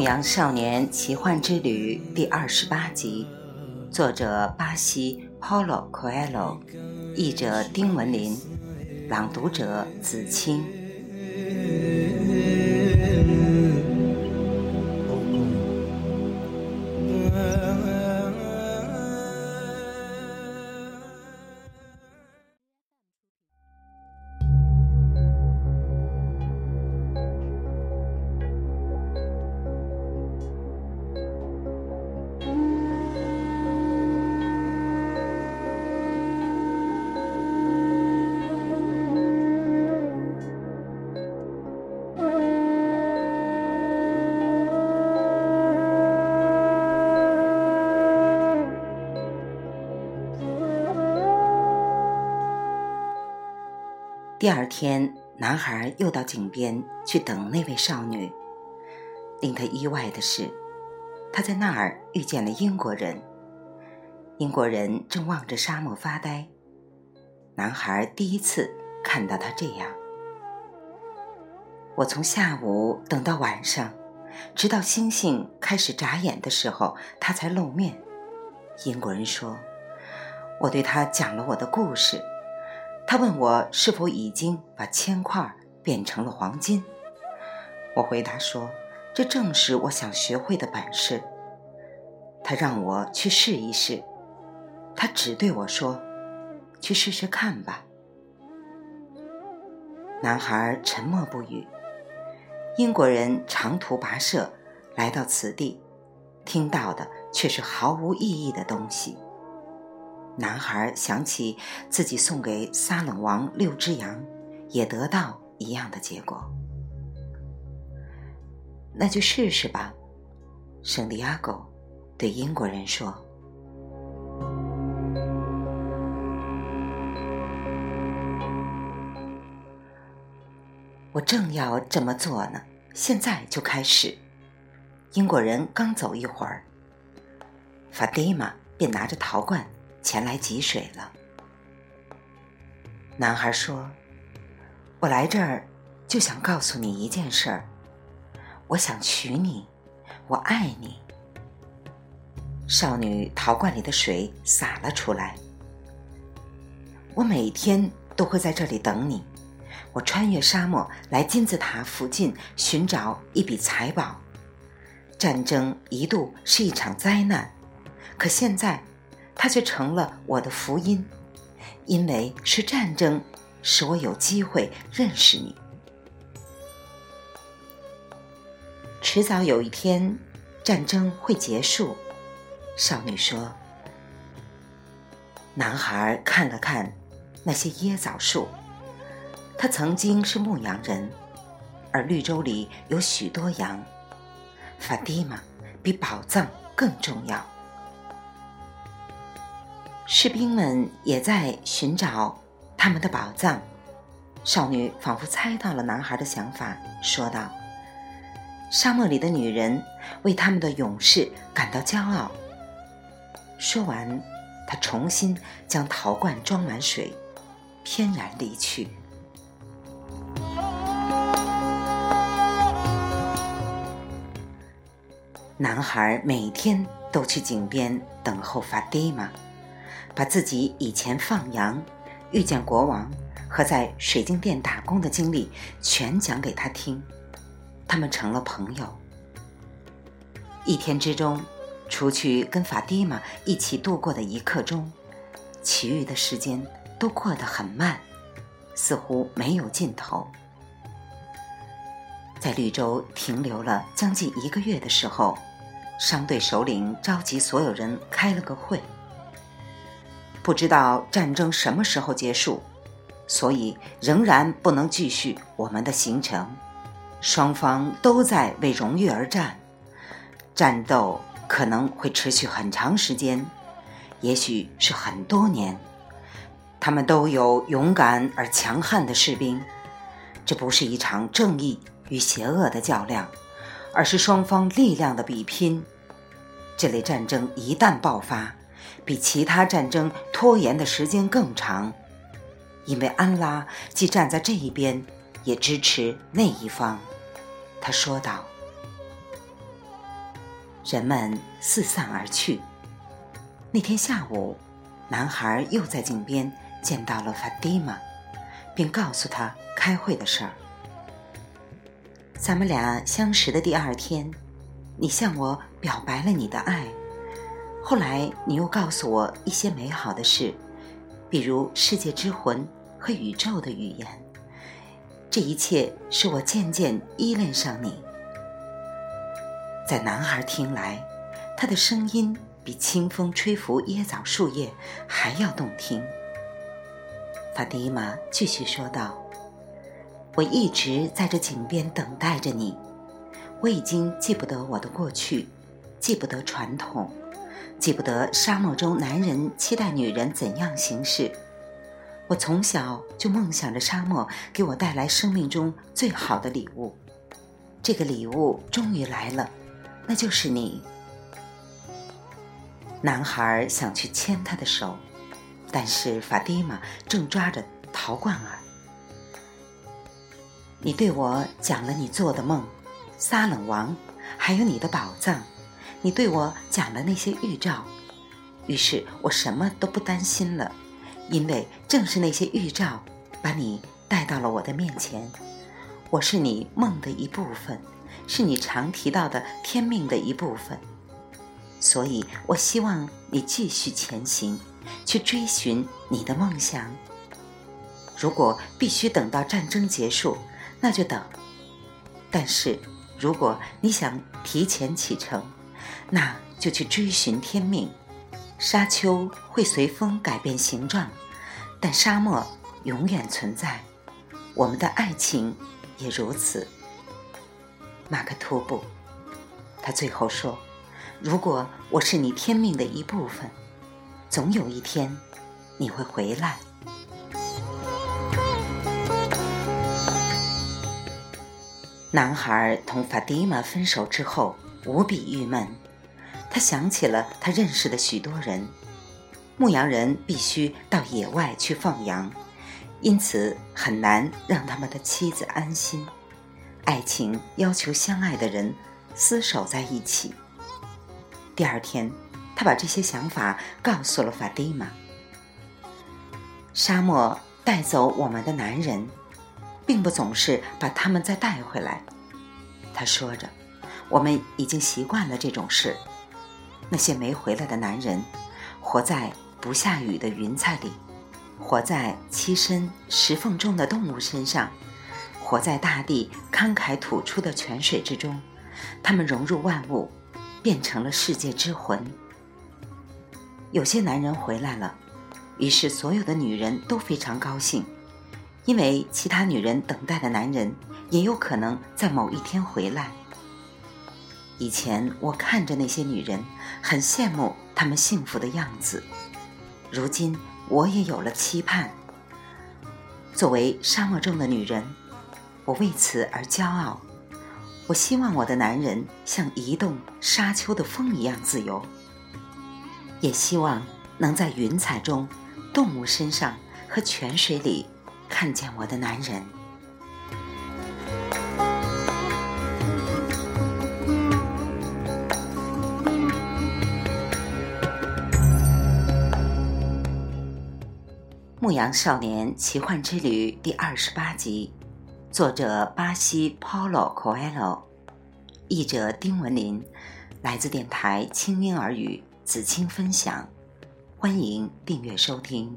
羊少年奇幻之旅》第二十八集，作者巴西 Paulo Coelho，译者丁文林，朗读者子清。第二天，男孩又到井边去等那位少女。令他意外的是，他在那儿遇见了英国人。英国人正望着沙漠发呆。男孩第一次看到他这样。我从下午等到晚上，直到星星开始眨眼的时候，他才露面。英国人说：“我对他讲了我的故事。”他问我是否已经把铅块变成了黄金。我回答说：“这正是我想学会的本事。”他让我去试一试。他只对我说：“去试试看吧。”男孩沉默不语。英国人长途跋涉来到此地，听到的却是毫无意义的东西。男孩想起自己送给撒冷王六只羊，也得到一样的结果。那就试试吧，圣地亚哥对英国人说。我正要这么做呢，现在就开始。英国人刚走一会儿，法蒂玛便拿着陶罐。前来汲水了。男孩说：“我来这儿就想告诉你一件事儿，我想娶你，我爱你。”少女陶罐里的水洒了出来。我每天都会在这里等你。我穿越沙漠来金字塔附近寻找一笔财宝。战争一度是一场灾难，可现在。它却成了我的福音，因为是战争使我有机会认识你。迟早有一天，战争会结束。少女说。男孩看了看那些椰枣树，他曾经是牧羊人，而绿洲里有许多羊。法蒂玛比宝藏更重要。士兵们也在寻找他们的宝藏。少女仿佛猜到了男孩的想法，说道：“沙漠里的女人为他们的勇士感到骄傲。”说完，她重新将陶罐装满水，翩然离去。男孩每天都去井边等候法蒂玛。把自己以前放羊、遇见国王和在水晶店打工的经历全讲给他听，他们成了朋友。一天之中，除去跟法蒂玛一起度过的一刻钟，其余的时间都过得很慢，似乎没有尽头。在绿洲停留了将近一个月的时候，商队首领召集所有人开了个会。不知道战争什么时候结束，所以仍然不能继续我们的行程。双方都在为荣誉而战，战斗可能会持续很长时间，也许是很多年。他们都有勇敢而强悍的士兵，这不是一场正义与邪恶的较量，而是双方力量的比拼。这类战争一旦爆发，比其他战争拖延的时间更长，因为安拉既站在这一边，也支持那一方。他说道：“人们四散而去。那天下午，男孩又在井边见到了法蒂玛，并告诉他开会的事儿。咱们俩相识的第二天，你向我表白了你的爱。后来你又告诉我一些美好的事，比如世界之魂和宇宙的语言。这一切使我渐渐依恋上你。在男孩听来，他的声音比清风吹拂椰枣树叶还要动听。法蒂玛继续说道：“我一直在这井边等待着你。我已经记不得我的过去，记不得传统，记不得沙漠中男人期待女人怎样行事。”我从小就梦想着沙漠给我带来生命中最好的礼物，这个礼物终于来了，那就是你。男孩想去牵她的手，但是法蒂玛正抓着陶罐儿。你对我讲了你做的梦，撒冷王，还有你的宝藏，你对我讲了那些预兆，于是我什么都不担心了。因为正是那些预兆，把你带到了我的面前。我是你梦的一部分，是你常提到的天命的一部分。所以我希望你继续前行，去追寻你的梦想。如果必须等到战争结束，那就等；但是如果你想提前启程，那就去追寻天命。沙丘会随风改变形状，但沙漠永远存在。我们的爱情也如此。马克吐布，他最后说：“如果我是你天命的一部分，总有一天你会回来。”男孩同法蒂玛分手之后，无比郁闷。他想起了他认识的许多人，牧羊人必须到野外去放羊，因此很难让他们的妻子安心。爱情要求相爱的人厮守在一起。第二天，他把这些想法告诉了法蒂玛。沙漠带走我们的男人，并不总是把他们再带回来。他说着：“我们已经习惯了这种事。”那些没回来的男人，活在不下雨的云彩里，活在栖身石缝中的动物身上，活在大地慷慨吐出的泉水之中。他们融入万物，变成了世界之魂。有些男人回来了，于是所有的女人都非常高兴，因为其他女人等待的男人也有可能在某一天回来。以前我看着那些女人，很羡慕他们幸福的样子。如今我也有了期盼。作为沙漠中的女人，我为此而骄傲。我希望我的男人像移动沙丘的风一样自由，也希望能在云彩中、动物身上和泉水里看见我的男人。《牧羊少年奇幻之旅》第二十八集，作者巴西 Paulo Coelho，译者丁文林，来自电台轻音耳语子青分享，欢迎订阅收听。